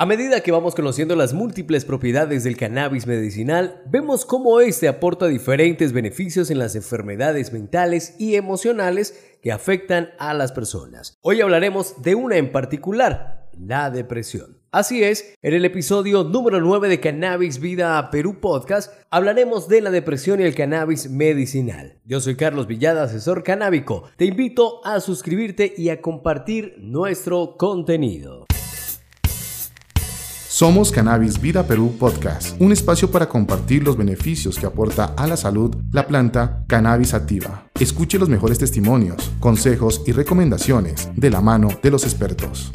A medida que vamos conociendo las múltiples propiedades del cannabis medicinal, vemos cómo este aporta diferentes beneficios en las enfermedades mentales y emocionales que afectan a las personas. Hoy hablaremos de una en particular, la depresión. Así es, en el episodio número 9 de Cannabis Vida Perú Podcast hablaremos de la depresión y el cannabis medicinal. Yo soy Carlos Villada, asesor canábico. Te invito a suscribirte y a compartir nuestro contenido. Somos Cannabis Vida Perú Podcast, un espacio para compartir los beneficios que aporta a la salud la planta cannabis activa. Escuche los mejores testimonios, consejos y recomendaciones de la mano de los expertos.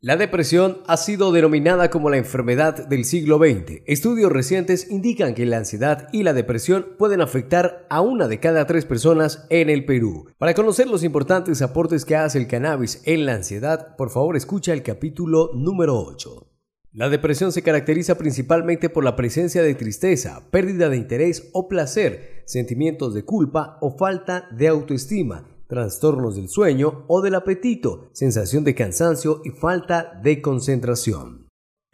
La depresión ha sido denominada como la enfermedad del siglo XX. Estudios recientes indican que la ansiedad y la depresión pueden afectar a una de cada tres personas en el Perú. Para conocer los importantes aportes que hace el cannabis en la ansiedad, por favor escucha el capítulo número 8. La depresión se caracteriza principalmente por la presencia de tristeza, pérdida de interés o placer, sentimientos de culpa o falta de autoestima, trastornos del sueño o del apetito, sensación de cansancio y falta de concentración.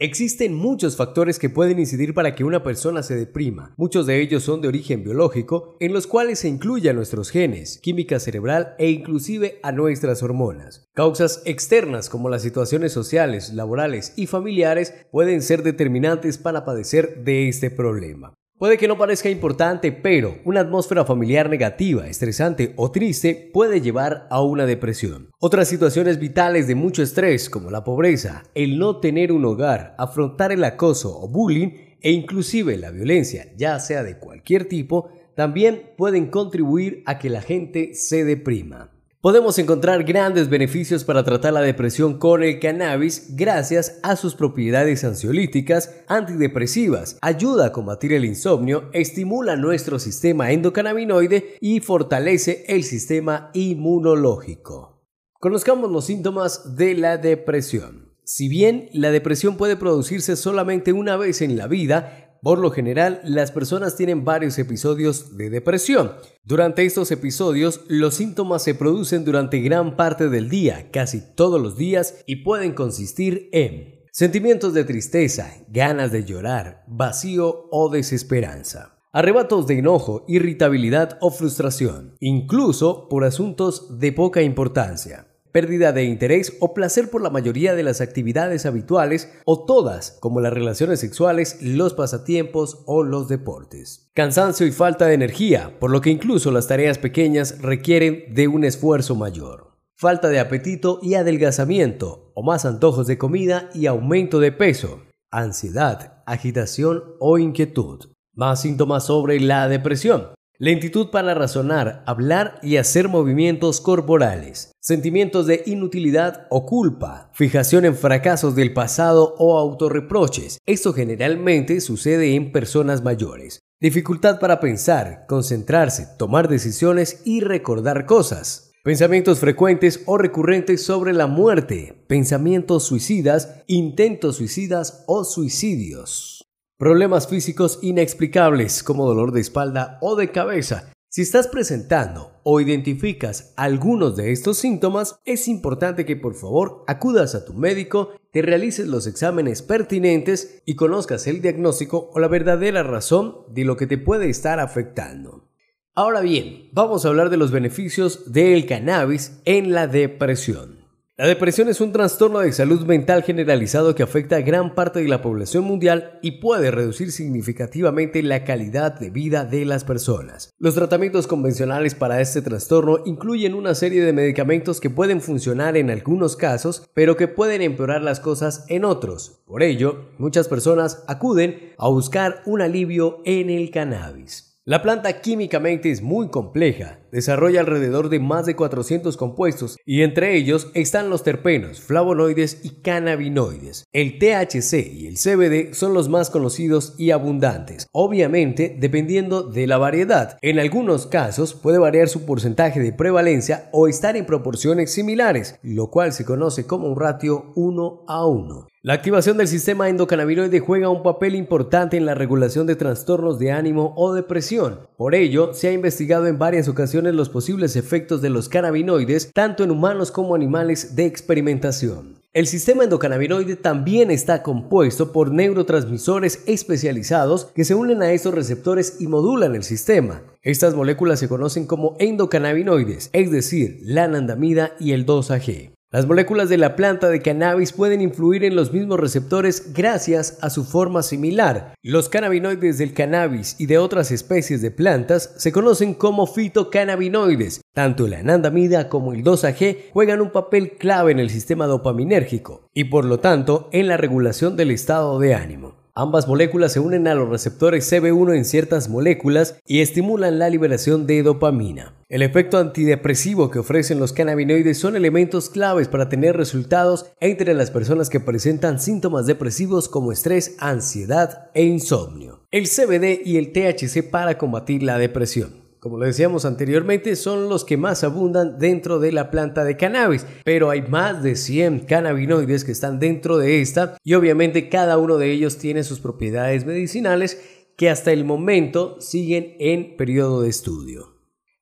Existen muchos factores que pueden incidir para que una persona se deprima. Muchos de ellos son de origen biológico, en los cuales se incluyen nuestros genes, química cerebral e inclusive a nuestras hormonas. Causas externas como las situaciones sociales, laborales y familiares pueden ser determinantes para padecer de este problema. Puede que no parezca importante, pero una atmósfera familiar negativa, estresante o triste puede llevar a una depresión. Otras situaciones vitales de mucho estrés, como la pobreza, el no tener un hogar, afrontar el acoso o bullying e inclusive la violencia, ya sea de cualquier tipo, también pueden contribuir a que la gente se deprima. Podemos encontrar grandes beneficios para tratar la depresión con el cannabis gracias a sus propiedades ansiolíticas, antidepresivas, ayuda a combatir el insomnio, estimula nuestro sistema endocannabinoide y fortalece el sistema inmunológico. Conozcamos los síntomas de la depresión. Si bien la depresión puede producirse solamente una vez en la vida, por lo general, las personas tienen varios episodios de depresión. Durante estos episodios, los síntomas se producen durante gran parte del día, casi todos los días, y pueden consistir en sentimientos de tristeza, ganas de llorar, vacío o desesperanza. Arrebatos de enojo, irritabilidad o frustración, incluso por asuntos de poca importancia pérdida de interés o placer por la mayoría de las actividades habituales o todas, como las relaciones sexuales, los pasatiempos o los deportes. Cansancio y falta de energía, por lo que incluso las tareas pequeñas requieren de un esfuerzo mayor. Falta de apetito y adelgazamiento, o más antojos de comida y aumento de peso. Ansiedad, agitación o inquietud. Más síntomas sobre la depresión. Lentitud para razonar, hablar y hacer movimientos corporales. Sentimientos de inutilidad o culpa. Fijación en fracasos del pasado o autorreproches. Esto generalmente sucede en personas mayores. Dificultad para pensar, concentrarse, tomar decisiones y recordar cosas. Pensamientos frecuentes o recurrentes sobre la muerte. Pensamientos suicidas, intentos suicidas o suicidios. Problemas físicos inexplicables como dolor de espalda o de cabeza. Si estás presentando o identificas algunos de estos síntomas, es importante que por favor acudas a tu médico, te realices los exámenes pertinentes y conozcas el diagnóstico o la verdadera razón de lo que te puede estar afectando. Ahora bien, vamos a hablar de los beneficios del cannabis en la depresión. La depresión es un trastorno de salud mental generalizado que afecta a gran parte de la población mundial y puede reducir significativamente la calidad de vida de las personas. Los tratamientos convencionales para este trastorno incluyen una serie de medicamentos que pueden funcionar en algunos casos, pero que pueden empeorar las cosas en otros. Por ello, muchas personas acuden a buscar un alivio en el cannabis. La planta químicamente es muy compleja, desarrolla alrededor de más de 400 compuestos y entre ellos están los terpenos, flavonoides y cannabinoides. El THC y el CBD son los más conocidos y abundantes, obviamente dependiendo de la variedad. En algunos casos puede variar su porcentaje de prevalencia o estar en proporciones similares, lo cual se conoce como un ratio 1 a 1. La activación del sistema endocannabinoide juega un papel importante en la regulación de trastornos de ánimo o depresión. Por ello, se ha investigado en varias ocasiones los posibles efectos de los cannabinoides tanto en humanos como animales de experimentación. El sistema endocannabinoide también está compuesto por neurotransmisores especializados que se unen a estos receptores y modulan el sistema. Estas moléculas se conocen como endocannabinoides, es decir, la anandamida y el 2-AG. Las moléculas de la planta de cannabis pueden influir en los mismos receptores gracias a su forma similar. Los cannabinoides del cannabis y de otras especies de plantas se conocen como fitocannabinoides. Tanto la anandamida como el 2-AG juegan un papel clave en el sistema dopaminérgico y por lo tanto en la regulación del estado de ánimo. Ambas moléculas se unen a los receptores CB1 en ciertas moléculas y estimulan la liberación de dopamina. El efecto antidepresivo que ofrecen los cannabinoides son elementos claves para tener resultados entre las personas que presentan síntomas depresivos como estrés, ansiedad e insomnio. El CBD y el THC para combatir la depresión como lo decíamos anteriormente, son los que más abundan dentro de la planta de cannabis, pero hay más de 100 cannabinoides que están dentro de esta y obviamente cada uno de ellos tiene sus propiedades medicinales que hasta el momento siguen en periodo de estudio.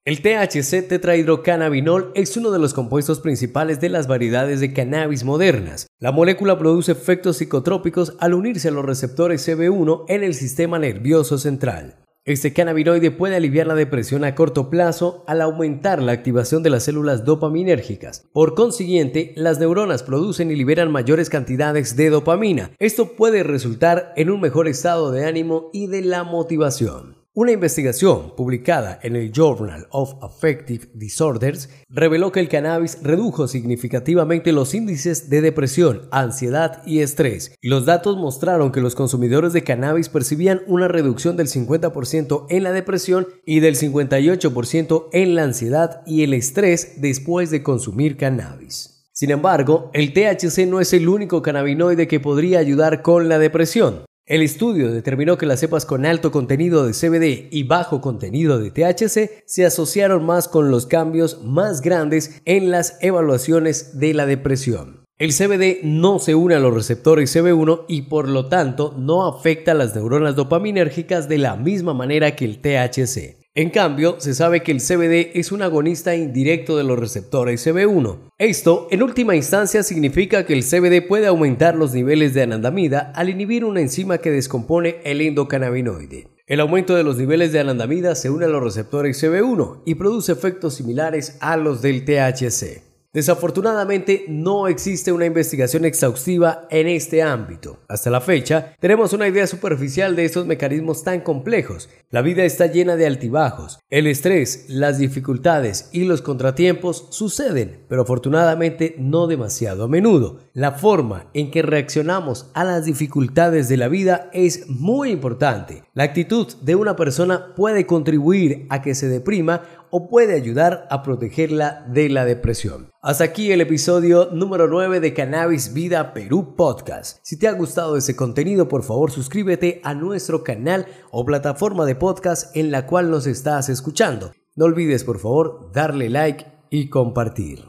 El THC tetrahidrocannabinol es uno de los compuestos principales de las variedades de cannabis modernas. La molécula produce efectos psicotrópicos al unirse a los receptores CB1 en el sistema nervioso central. Este cannabinoide puede aliviar la depresión a corto plazo al aumentar la activación de las células dopaminérgicas. Por consiguiente, las neuronas producen y liberan mayores cantidades de dopamina. Esto puede resultar en un mejor estado de ánimo y de la motivación. Una investigación publicada en el Journal of Affective Disorders reveló que el cannabis redujo significativamente los índices de depresión, ansiedad y estrés. Los datos mostraron que los consumidores de cannabis percibían una reducción del 50% en la depresión y del 58% en la ansiedad y el estrés después de consumir cannabis. Sin embargo, el THC no es el único cannabinoide que podría ayudar con la depresión. El estudio determinó que las cepas con alto contenido de CBD y bajo contenido de THC se asociaron más con los cambios más grandes en las evaluaciones de la depresión. El CBD no se une a los receptores CB1 y por lo tanto no afecta a las neuronas dopaminérgicas de la misma manera que el THC. En cambio, se sabe que el CBD es un agonista indirecto de los receptores CB1. Esto, en última instancia, significa que el CBD puede aumentar los niveles de anandamida al inhibir una enzima que descompone el endocannabinoide. El aumento de los niveles de anandamida se une a los receptores CB1 y produce efectos similares a los del THC. Desafortunadamente no existe una investigación exhaustiva en este ámbito. Hasta la fecha, tenemos una idea superficial de estos mecanismos tan complejos. La vida está llena de altibajos. El estrés, las dificultades y los contratiempos suceden, pero afortunadamente no demasiado a menudo. La forma en que reaccionamos a las dificultades de la vida es muy importante. La actitud de una persona puede contribuir a que se deprima o puede ayudar a protegerla de la depresión. Hasta aquí el episodio número 9 de Cannabis Vida Perú Podcast. Si te ha gustado ese contenido, por favor suscríbete a nuestro canal o plataforma de podcast en la cual nos estás escuchando. No olvides, por favor, darle like y compartir.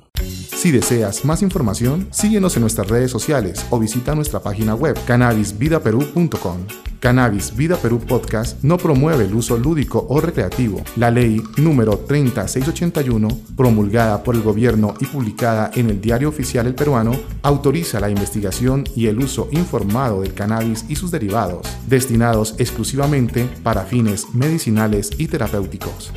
Si deseas más información, síguenos en nuestras redes sociales o visita nuestra página web cannabisvidaperú.com. Cannabis Vida Perú Podcast no promueve el uso lúdico o recreativo. La ley número 30681, promulgada por el gobierno y publicada en el Diario Oficial El Peruano, autoriza la investigación y el uso informado del cannabis y sus derivados, destinados exclusivamente para fines medicinales y terapéuticos.